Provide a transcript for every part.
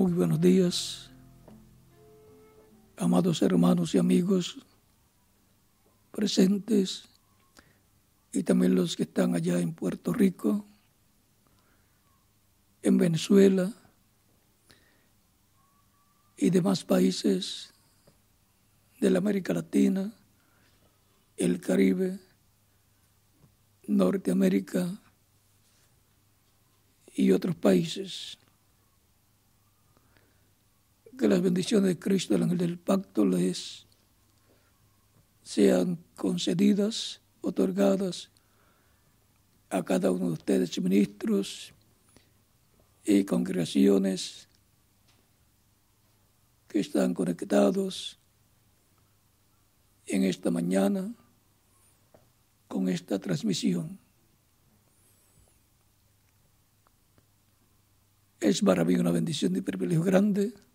Muy buenos días, amados hermanos y amigos presentes y también los que están allá en Puerto Rico, en Venezuela y demás países de la América Latina, el Caribe, Norteamérica y otros países. Que las bendiciones de Cristo, el del pacto, les sean concedidas, otorgadas a cada uno de ustedes, ministros y congregaciones que están conectados en esta mañana con esta transmisión. Es para mí una bendición y privilegio grande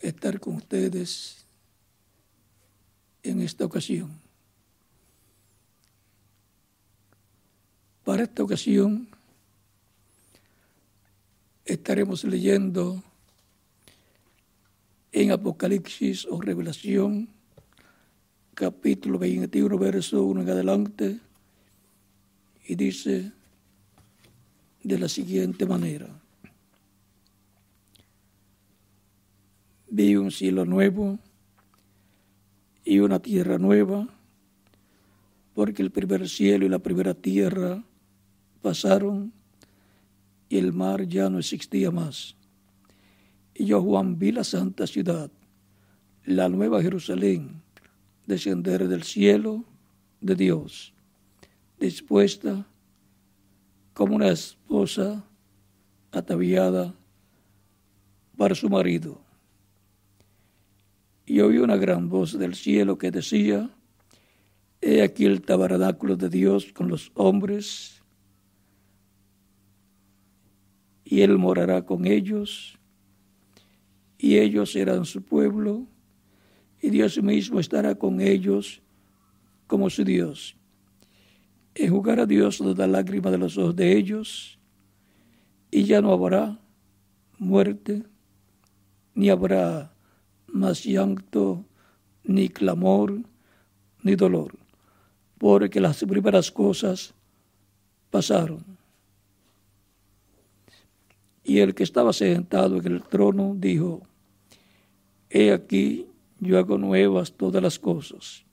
estar con ustedes en esta ocasión. Para esta ocasión estaremos leyendo en Apocalipsis o Revelación, capítulo 21, verso 1 en adelante, y dice de la siguiente manera. Vi un cielo nuevo y una tierra nueva, porque el primer cielo y la primera tierra pasaron y el mar ya no existía más. Y yo, Juan, vi la santa ciudad, la nueva Jerusalén, descender del cielo de Dios, dispuesta como una esposa ataviada para su marido. Y oí una gran voz del cielo que decía, He aquí el tabernáculo de Dios con los hombres, y Él morará con ellos, y ellos serán su pueblo, y Dios mismo estará con ellos como su Dios. Enjugará Dios toda lágrima de los ojos de ellos, y ya no habrá muerte, ni habrá más llanto, ni clamor, ni dolor, porque las primeras cosas pasaron. Y el que estaba sentado en el trono dijo, He aquí, yo hago nuevas todas las cosas.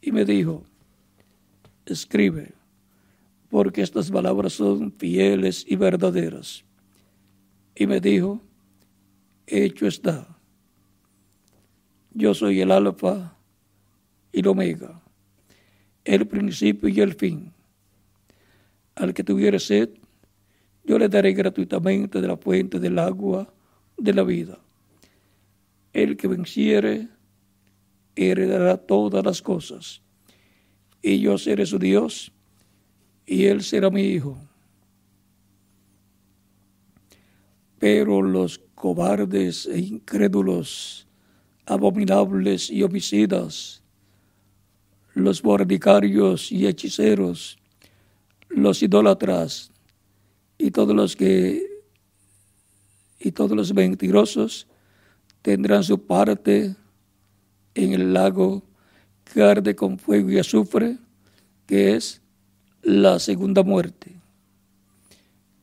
Y me dijo, escribe, porque estas palabras son fieles y verdaderas. Y me dijo, hecho está. Yo soy el alfa y el omega, el principio y el fin. Al que tuviere sed, yo le daré gratuitamente de la fuente del agua de la vida. El que venciere heredará todas las cosas, y yo seré su Dios, y él será mi hijo. Pero los cobardes e incrédulos, abominables y homicidas, los bordicarios y hechiceros, los idólatras y todos los que y todos los mentirosos tendrán su parte en el lago que arde con fuego y azufre, que es la segunda muerte.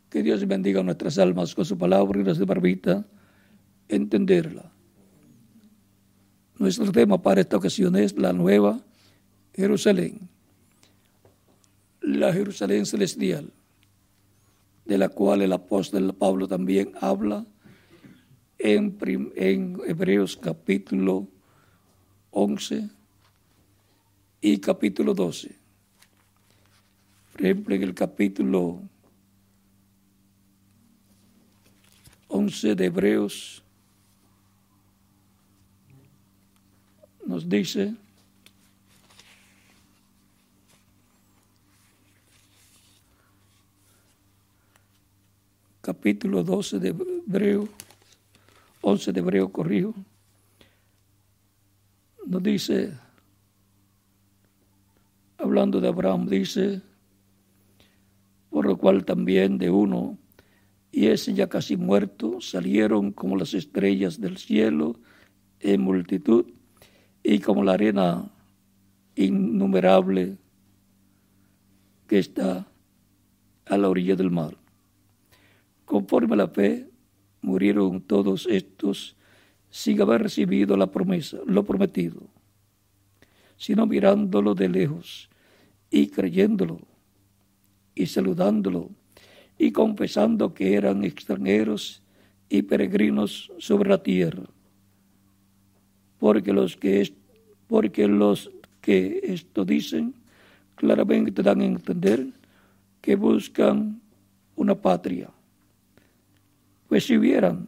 Que Dios bendiga nuestras almas con su palabra y nos permita entenderla. Nuestro tema para esta ocasión es la nueva Jerusalén, la Jerusalén celestial, de la cual el apóstol Pablo también habla en, Hebreos capítulo 11 y capítulo 12. Por ejemplo, en el capítulo 11 de Hebreos nos dice, capítulo 12 de Hebreo, 11 de Hebreo, corrijo, nos dice, hablando de Abraham, dice, por lo cual también de uno y y ese ya casi muerto salieron como las estrellas del cielo en multitud y como la arena innumerable que está a la orilla del mar. Conforme a la fe, murieron todos estos sin haber recibido la promesa, lo prometido, sino mirándolo de lejos y creyéndolo y saludándolo y confesando que eran extranjeros y peregrinos sobre la tierra. Porque los que, porque los que esto dicen claramente dan a entender que buscan una patria. Pues si hubieran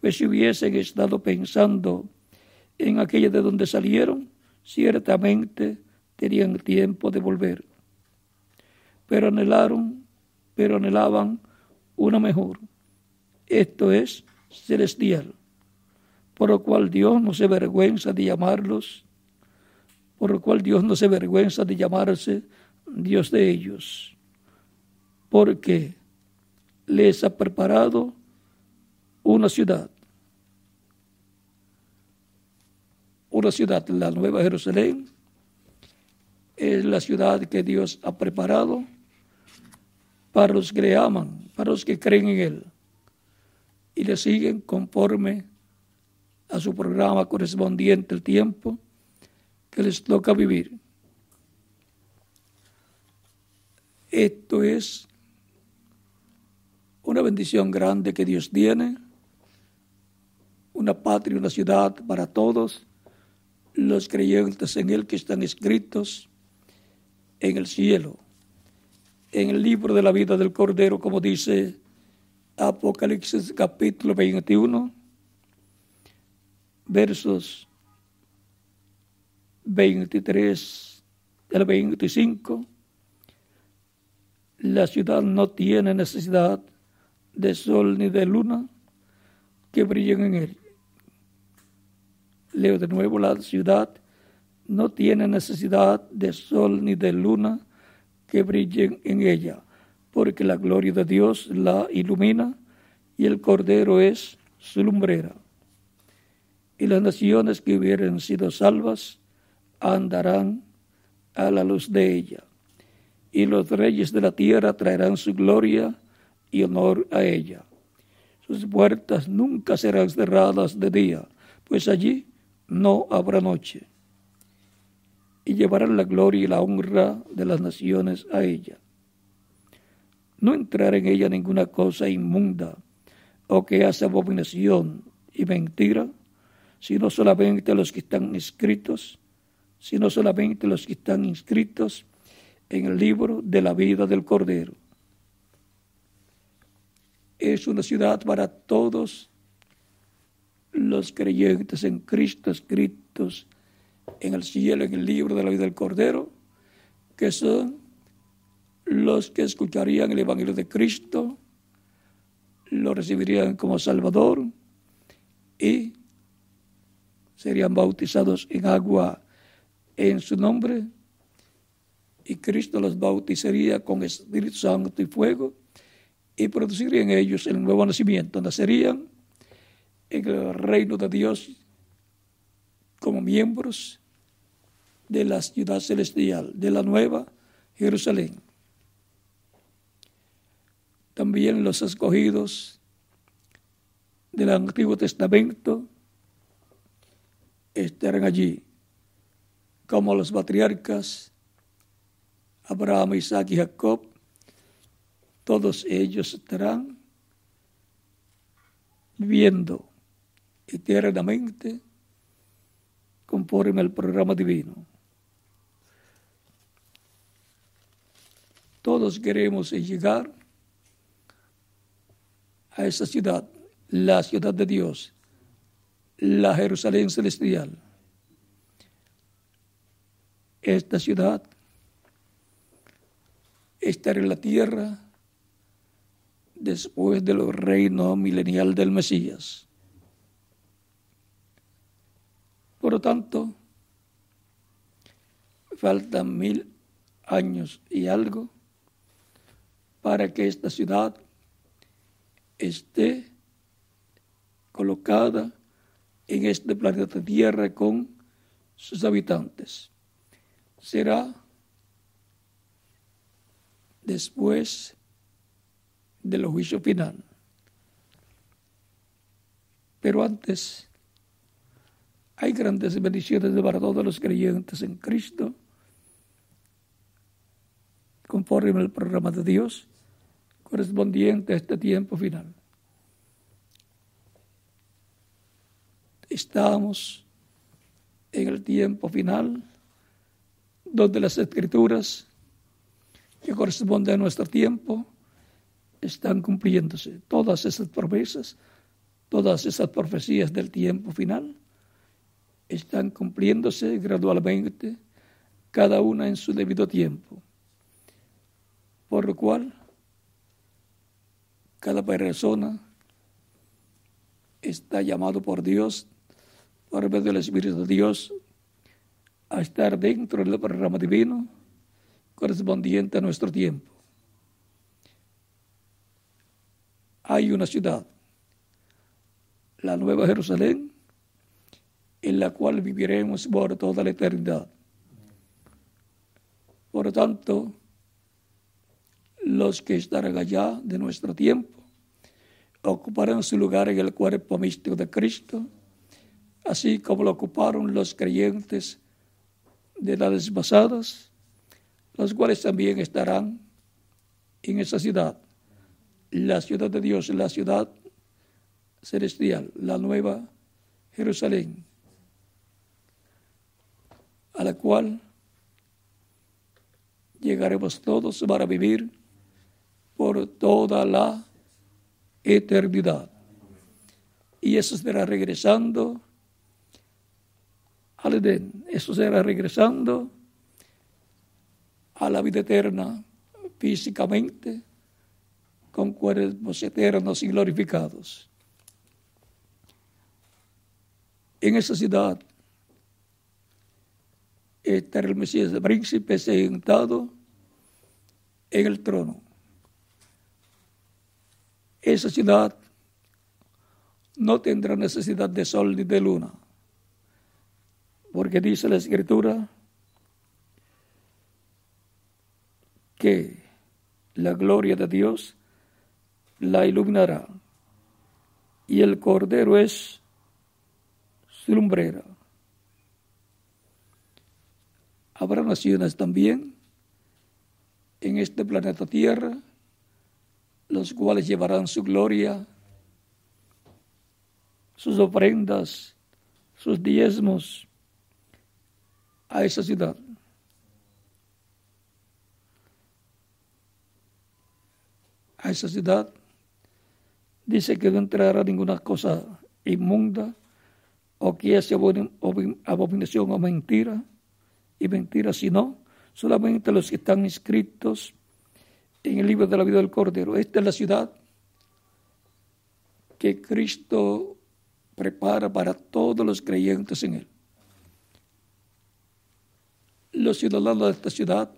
pues si hubiesen estado pensando en aquella de donde salieron, ciertamente tenían tiempo de volver. Pero anhelaron, pero anhelaban una mejor, esto es celestial, por lo cual Dios no se vergüenza de llamarlos, por lo cual Dios no se vergüenza de llamarse Dios de ellos, porque les ha preparado una ciudad. Una ciudad, la Nueva Jerusalén, es la ciudad que Dios ha preparado para los que le aman, para los que creen en Él y le siguen conforme a su programa correspondiente el tiempo que les toca vivir. Esto es una bendición grande que Dios tiene una patria, una ciudad para todos los creyentes en Él que están escritos en el cielo, en el libro de la vida del Cordero, como dice Apocalipsis capítulo 21, versos 23 al 25. La ciudad no tiene necesidad de sol ni de luna que brillen en él Leo de nuevo, la ciudad no tiene necesidad de sol ni de luna que brillen en ella, porque la gloria de Dios la ilumina y el Cordero es su lumbrera. Y las naciones que hubieran sido salvas andarán a la luz de ella. Y los reyes de la tierra traerán su gloria y honor a ella. Sus puertas nunca serán cerradas de día, pues allí no habrá noche, y llevarán la gloria y la honra de las naciones a ella. No entrará en ella ninguna cosa inmunda o que hace abominación y mentira, sino solamente los que están inscritos, sino solamente los que están inscritos en el libro de la vida del Cordero. Es una ciudad para todos los creyentes en Cristo escritos en el cielo, en el libro de la vida del Cordero, que son los que escucharían el Evangelio de Cristo, lo recibirían como Salvador y serían bautizados en agua en su nombre y Cristo los bautizaría con Espíritu Santo y fuego y produciría en ellos el nuevo nacimiento. Nacerían en el reino de Dios como miembros de la ciudad celestial, de la nueva Jerusalén. También los escogidos del Antiguo Testamento estarán allí, como los patriarcas Abraham, Isaac y Jacob, todos ellos estarán viviendo eternamente conforme al programa divino. Todos queremos llegar a esa ciudad, la ciudad de Dios, la Jerusalén celestial. Esta ciudad estará en la tierra después del reino milenial del Mesías. Por lo tanto, faltan mil años y algo para que esta ciudad esté colocada en este planeta Tierra con sus habitantes. Será después del juicio final. Pero antes hay grandes bendiciones para todos los creyentes en Cristo, conforme al programa de Dios correspondiente a este tiempo final. Estamos en el tiempo final donde las escrituras que corresponden a nuestro tiempo están cumpliéndose. Todas esas promesas, todas esas profecías del tiempo final están cumpliéndose gradualmente, cada una en su debido tiempo. Por lo cual, cada persona está llamado por Dios, por medio del Espíritu de Dios, a estar dentro del programa divino correspondiente a nuestro tiempo. Hay una ciudad, la Nueva Jerusalén, en la cual viviremos por toda la eternidad. Por tanto, los que estarán allá de nuestro tiempo ocuparán su lugar en el cuerpo místico de Cristo, así como lo ocuparon los creyentes de edades pasadas, los cuales también estarán en esa ciudad, la ciudad de Dios, la ciudad celestial, la nueva Jerusalén, a la cual llegaremos todos para vivir por toda la eternidad. Y eso será regresando eso será regresando a la vida eterna físicamente con cuerpos eternos y glorificados. En esa ciudad está el Mesías de príncipe sentado en el trono. Esa ciudad no tendrá necesidad de sol ni de luna, porque dice la escritura que la gloria de Dios la iluminará y el cordero es su lumbrera. Habrá naciones también en este planeta Tierra, los cuales llevarán su gloria, sus ofrendas, sus diezmos a esa ciudad. A esa ciudad dice que no entrará ninguna cosa inmunda o que hace abominación o mentira y mentira, sino solamente los que están inscritos en el libro de la vida del Cordero. Esta es la ciudad que Cristo prepara para todos los creyentes en Él. Los ciudadanos de esta ciudad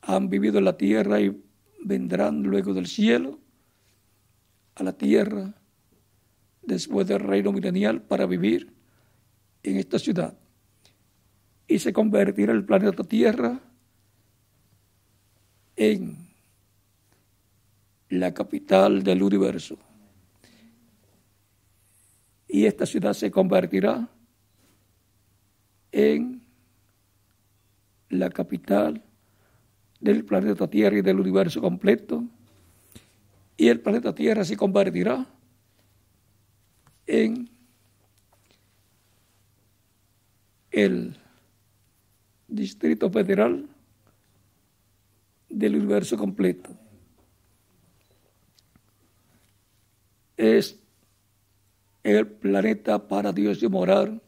han vivido en la tierra y vendrán luego del cielo a la tierra después del reino milenial para vivir en esta ciudad. Y se convertirá el planeta Tierra en la capital del universo. Y esta ciudad se convertirá en la capital del planeta Tierra y del universo completo. Y el planeta Tierra se convertirá en el Distrito Federal del universo completo. Es el planeta para Dios y morar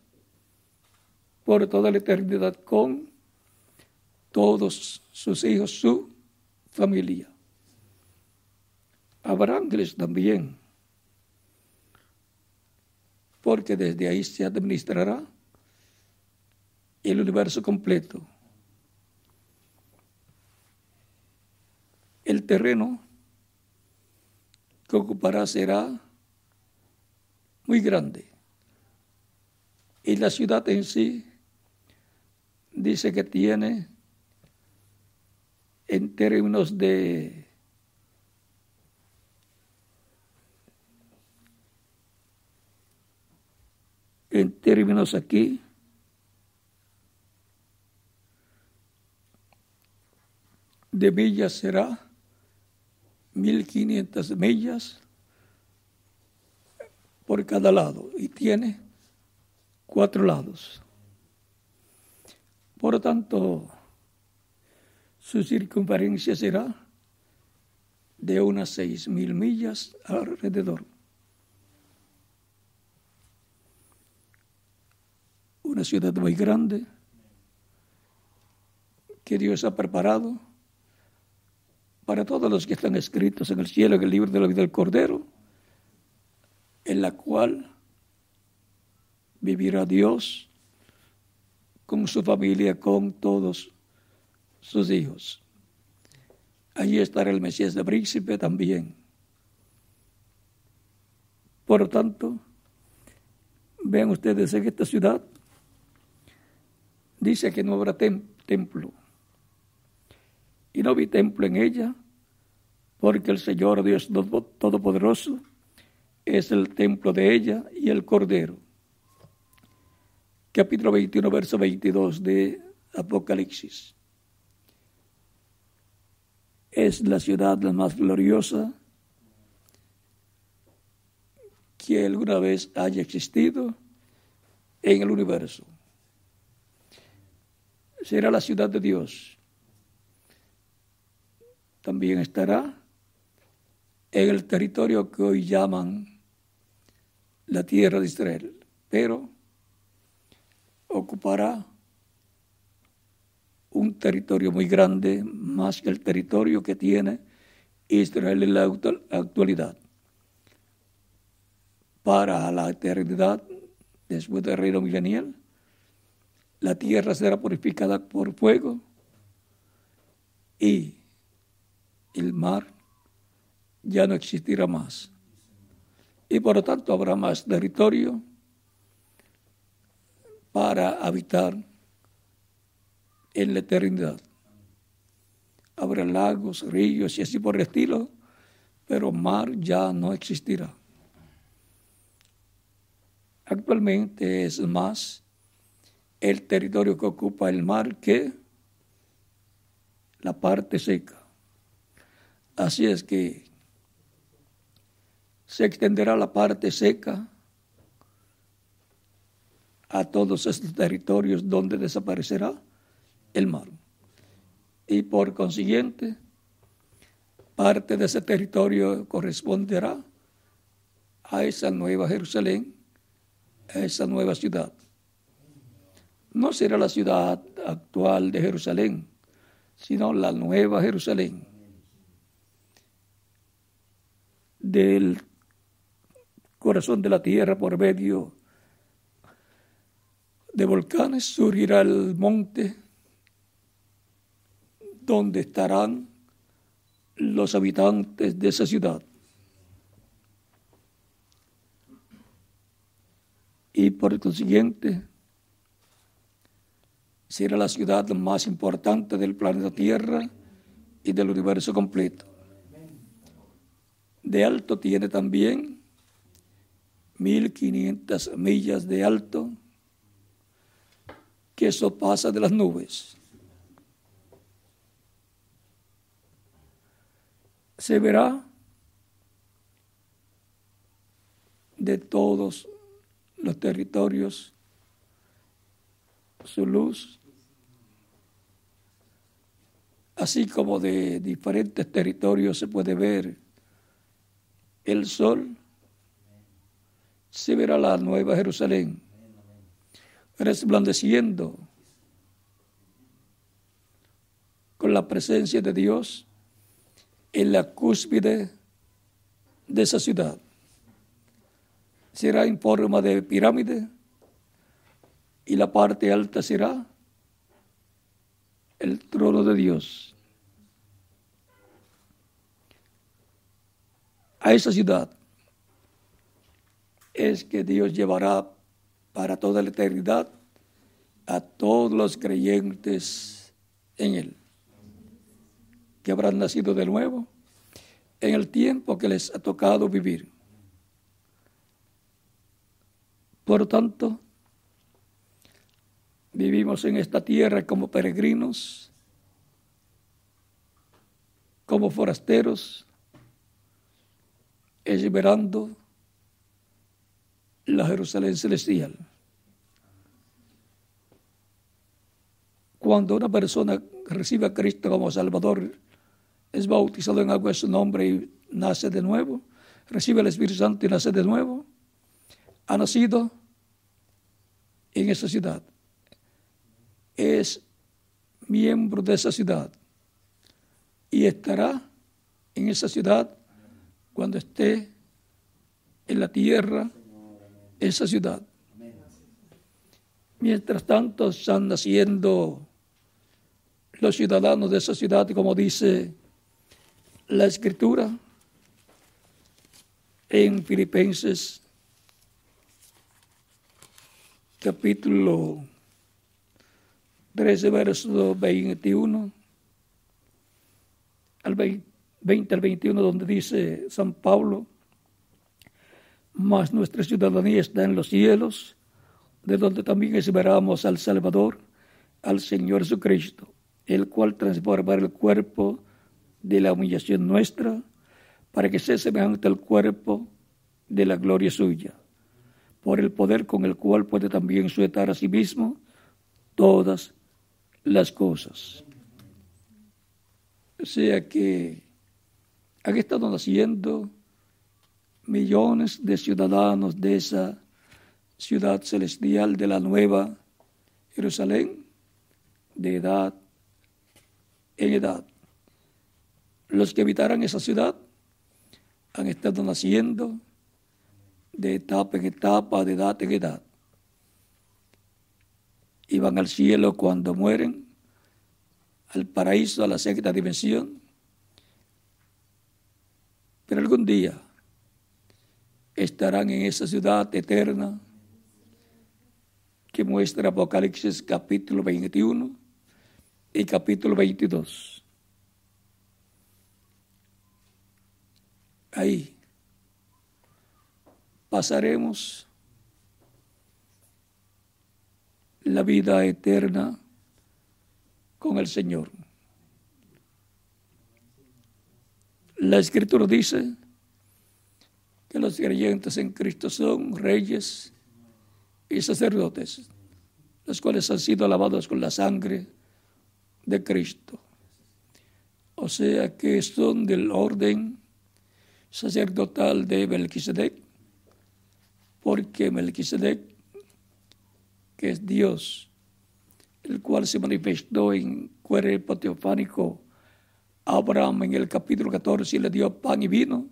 por toda la eternidad con todos sus hijos, su familia. Habrá ángeles también, porque desde ahí se administrará el universo completo. El terreno que ocupará será muy grande. Y la ciudad en sí dice que tiene en términos de en términos aquí de millas será 1500 millas por cada lado y tiene cuatro lados. Por lo tanto, su circunferencia será de unas seis mil millas alrededor. Una ciudad muy grande que Dios ha preparado para todos los que están escritos en el cielo, en el libro de la vida del Cordero, en la cual vivirá Dios con su familia, con todos sus hijos. Allí estará el Mesías de príncipe también. Por lo tanto, vean ustedes en esta ciudad, dice que no habrá templo. Y no vi templo en ella, porque el Señor Dios Todopoderoso es el templo de ella y el Cordero. Capítulo 21, verso 22 de Apocalipsis es la ciudad la más gloriosa que alguna vez haya existido en el universo. Será la ciudad de Dios. También estará en el territorio que hoy llaman la tierra de Israel, pero ocupará un territorio muy grande, más que el territorio que tiene Israel en la actualidad. Para la eternidad, después del reino milenial, la tierra será purificada por fuego y el mar ya no existirá más. Y por lo tanto habrá más territorio para habitar en la eternidad. Habrá lagos, ríos y así por el estilo, pero mar ya no existirá. Actualmente es más el territorio que ocupa el mar que la parte seca. Así es que se extenderá la parte seca a todos estos territorios donde desaparecerá el mar. Y por consiguiente, parte de ese territorio corresponderá a esa nueva Jerusalén, a esa nueva ciudad. No será la ciudad actual de Jerusalén, sino la nueva Jerusalén. Del corazón de la tierra por medio de volcanes surgirá el monte donde estarán los habitantes de esa ciudad. Y por consiguiente, será la ciudad más importante del planeta Tierra y del universo completo. De alto tiene también 1500 millas de alto, que eso pasa de las nubes. Se verá de todos los territorios su luz, así como de diferentes territorios se puede ver el sol, se verá la nueva Jerusalén resplandeciendo con la presencia de Dios en la cúspide de esa ciudad. Será en forma de pirámide y la parte alta será el trono de Dios. a esa ciudad es que Dios llevará para toda la eternidad a todos los creyentes en Él, que habrán nacido de nuevo en el tiempo que les ha tocado vivir. Por tanto, vivimos en esta tierra como peregrinos, como forasteros, esperando la Jerusalén celestial. Cuando una persona recibe a Cristo como Salvador, es bautizado en agua de su nombre y nace de nuevo, recibe el Espíritu Santo y nace de nuevo, ha nacido en esa ciudad. Es miembro de esa ciudad y estará en esa ciudad cuando esté en la tierra esa ciudad. Mientras tanto están naciendo los ciudadanos de esa ciudad, como dice la escritura en Filipenses capítulo 13, verso 21 al 20 al 21, donde dice San Pablo, mas nuestra ciudadanía está en los cielos, de donde también esperamos al Salvador, al Señor Jesucristo, el cual transformará el cuerpo de la humillación nuestra, para que sea semejante al cuerpo de la gloria suya, por el poder con el cual puede también sujetar a sí mismo todas las cosas. O sea que han estado naciendo millones de ciudadanos de esa ciudad celestial de la nueva Jerusalén, de edad en edad. Los que habitaran esa ciudad han estado naciendo de etapa en etapa, de edad en edad. Y van al cielo cuando mueren, al paraíso, a la sexta dimensión. Pero algún día estarán en esa ciudad eterna que muestra Apocalipsis capítulo 21 y capítulo 22. Ahí pasaremos la vida eterna con el Señor. La escritura dice que los creyentes en Cristo son reyes y sacerdotes, los cuales han sido lavados con la sangre de Cristo. O sea que son del orden sacerdotal de Melquisedec, porque Melquisedec, que es Dios, el cual se manifestó en cuerpo teofánico a Abraham en el capítulo 14 y le dio pan y vino,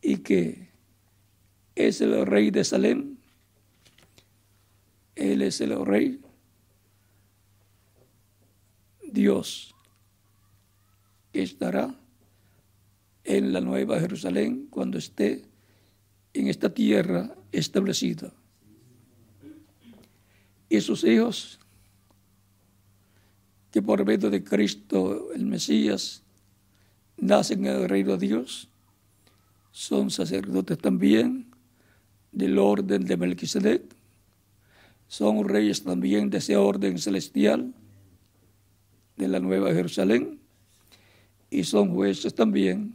y que es el rey de Salem. Él es el rey. Dios estará en la nueva Jerusalén cuando esté en esta tierra establecida. Y sus hijos, que por medio de Cristo el Mesías nacen en el reino de Dios, son sacerdotes también del orden de Melquisedec, son reyes también de ese orden celestial de la Nueva Jerusalén y son jueces también,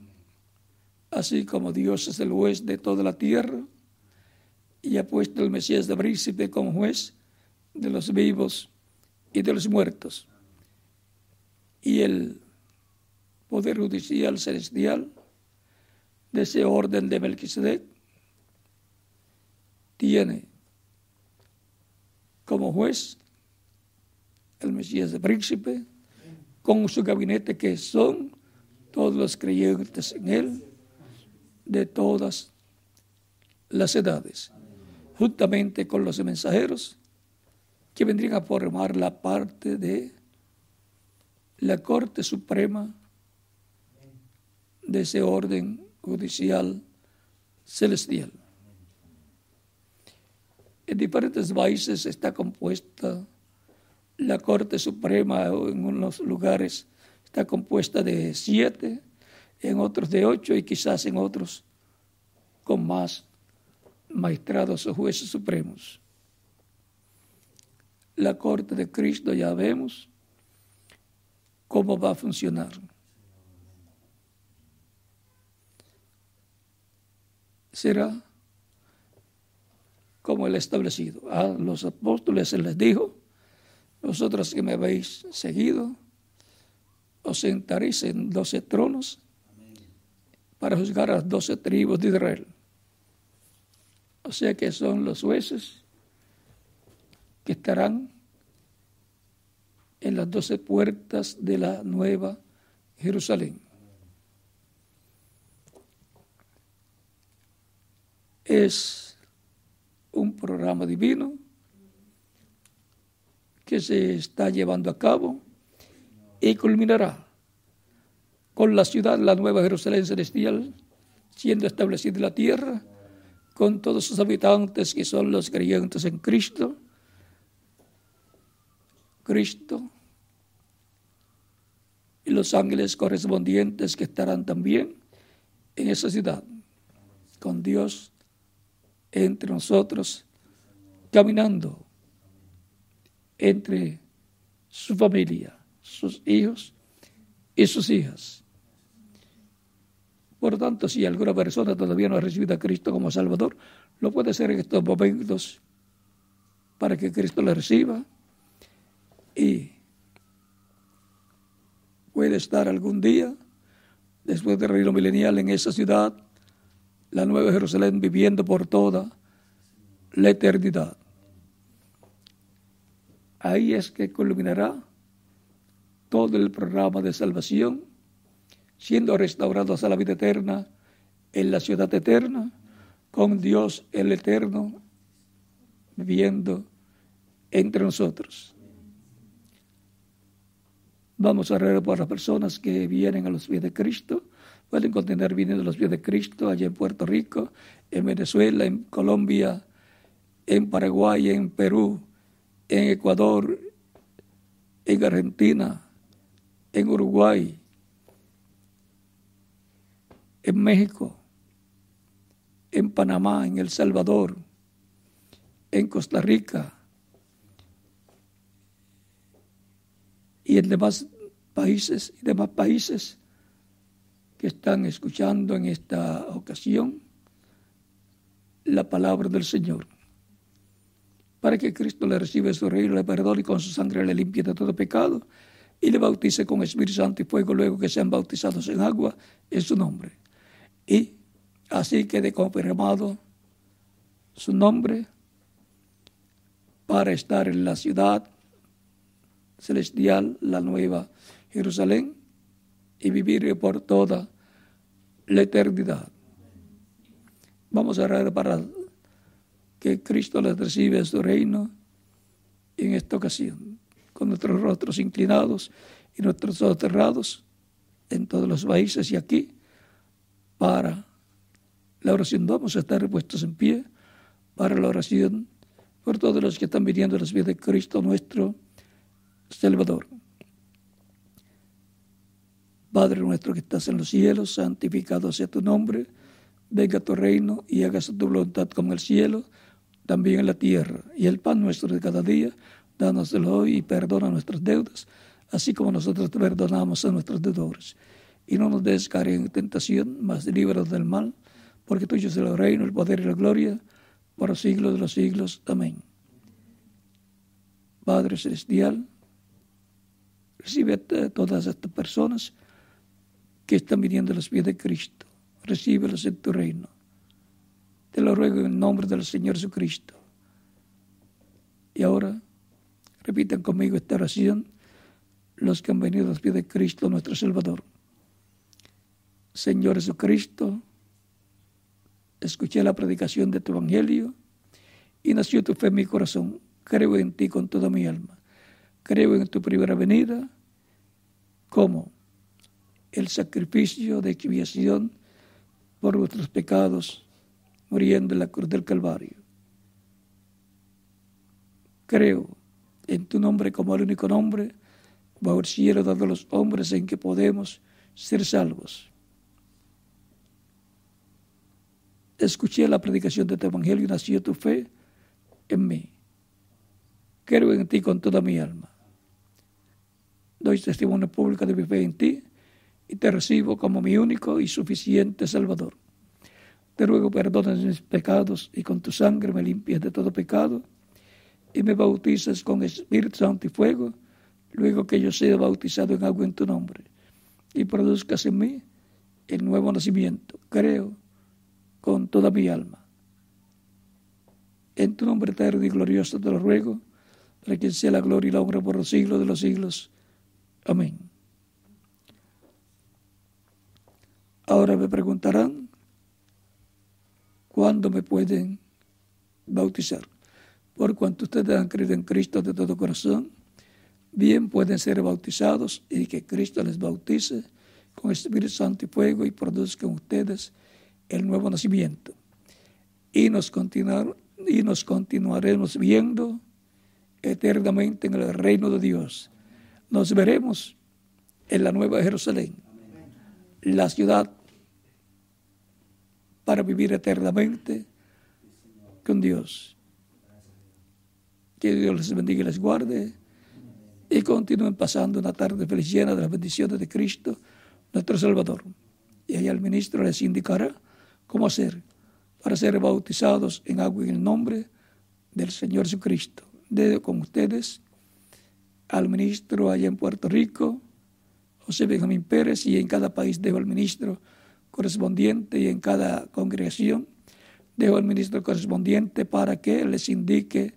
así como Dios es el juez de toda la tierra y ha puesto el Mesías de príncipe como juez de los vivos y de los muertos. Y el poder judicial celestial de ese orden de Melquisedec tiene como juez el Mesías de príncipe, con su gabinete que son todos los creyentes en él, de todas las edades, juntamente con los mensajeros que vendrían a formar la parte de la Corte Suprema de ese orden judicial celestial. En diferentes países está compuesta la Corte Suprema, en unos lugares está compuesta de siete, en otros de ocho y quizás en otros con más maestrados o jueces supremos. La Corte de Cristo ya vemos cómo va a funcionar. Será como el establecido. A los apóstoles se les dijo, vosotros que me habéis seguido, os sentaréis en doce tronos para juzgar a las doce tribus de Israel. O sea que son los jueces que estarán en las doce puertas de la nueva Jerusalén. Es un programa divino que se está llevando a cabo y culminará con la ciudad, la nueva Jerusalén celestial, siendo establecida en la tierra, con todos sus habitantes que son los creyentes en Cristo. Cristo y los ángeles correspondientes que estarán también en esa ciudad, con Dios entre nosotros, caminando entre su familia, sus hijos y sus hijas. Por tanto, si alguna persona todavía no ha recibido a Cristo como Salvador, lo puede hacer en estos momentos para que Cristo le reciba y puede estar algún día, después del reino milenial, en esa ciudad, la Nueva Jerusalén, viviendo por toda la eternidad. Ahí es que culminará todo el programa de salvación, siendo restaurados a la vida eterna en la ciudad eterna, con Dios el Eterno viviendo entre nosotros. Vamos a orar por las personas que vienen a los pies de Cristo. Pueden continuar viniendo a los pies de Cristo allá en Puerto Rico, en Venezuela, en Colombia, en Paraguay, en Perú, en Ecuador, en Argentina, en Uruguay, en México, en Panamá, en El Salvador, en Costa Rica y en demás países y demás países que están escuchando en esta ocasión la palabra del Señor. Para que Cristo le reciba su reino, le perdone y con su sangre le limpie de todo pecado y le bautice con Espíritu Santo y fuego luego que sean bautizados en agua en su nombre. Y así quede confirmado su nombre para estar en la ciudad celestial, la nueva Jerusalén, y vivir por toda la eternidad. Vamos a orar para que Cristo les reciba su reino en esta ocasión, con nuestros rostros inclinados y nuestros ojos cerrados en todos los países y aquí, para la oración. Vamos a estar puestos en pie para la oración por todos los que están viniendo a los pies de Cristo nuestro Salvador. Padre nuestro que estás en los cielos, santificado sea tu nombre, venga tu reino y hágase tu voluntad como el cielo, también en la tierra. Y el pan nuestro de cada día, dánoselo hoy y perdona nuestras deudas, así como nosotros perdonamos a nuestros deudores. Y no nos des caer en tentación, mas líbranos del mal, porque tuyo es el reino, el poder y la gloria, por los siglos de los siglos. Amén. Padre Celestial, recibe a todas estas personas que están viniendo a los pies de Cristo. Recíbelos en tu reino. Te lo ruego en el nombre del Señor Jesucristo. Y ahora repitan conmigo esta oración los que han venido a los pies de Cristo, nuestro Salvador. Señor Jesucristo, escuché la predicación de tu Evangelio y nació tu fe en mi corazón. Creo en ti con toda mi alma. Creo en tu primera venida como el sacrificio de expiación por nuestros pecados, muriendo en la cruz del Calvario. Creo en tu nombre como el único nombre bajo el cielo dado a los hombres en que podemos ser salvos. Escuché la predicación de tu evangelio y nació tu fe en mí. Creo en ti con toda mi alma. Doy testimonio público de mi fe en ti y te recibo como mi único y suficiente Salvador. Te ruego perdones mis pecados y con tu sangre me limpies de todo pecado y me bautices con Espíritu Santo y fuego, luego que yo sea bautizado en agua en tu nombre y produzcas en mí el nuevo nacimiento. Creo con toda mi alma. En tu nombre eterno y glorioso te lo ruego, para que sea la gloria y la honra por los siglos de los siglos. Amén. Ahora me preguntarán, ¿cuándo me pueden bautizar? Por cuanto ustedes han creído en Cristo de todo corazón, bien pueden ser bautizados y que Cristo les bautice con Espíritu Santo y fuego y produzcan ustedes el nuevo nacimiento. Y nos, continuar, y nos continuaremos viendo eternamente en el reino de Dios. Nos veremos en la Nueva Jerusalén, la ciudad para vivir eternamente con Dios. Que Dios les bendiga y les guarde y continúen pasando una tarde feliz llena de las bendiciones de Cristo, nuestro Salvador. Y ahí el ministro les indicará cómo hacer para ser bautizados en agua en el nombre del Señor Jesucristo. De con ustedes al ministro allá en Puerto Rico, José Benjamín Pérez, y en cada país dejo al ministro correspondiente y en cada congregación dejo al ministro correspondiente para que les indique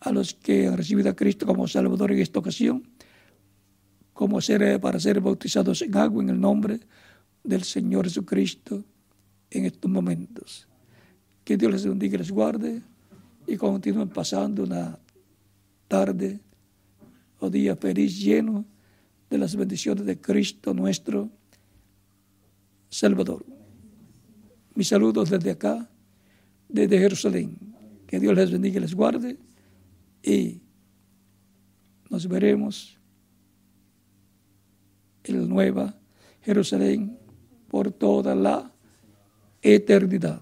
a los que han recibido a Cristo como Salvador en esta ocasión, cómo hacer para ser bautizados en agua en el nombre del Señor Jesucristo en estos momentos. Que Dios les bendiga y les guarde y continúen pasando una tarde o día feliz lleno de las bendiciones de Cristo nuestro Salvador. Mis saludos desde acá, desde Jerusalén. Que Dios les bendiga y les guarde y nos veremos en la nueva Jerusalén por toda la eternidad.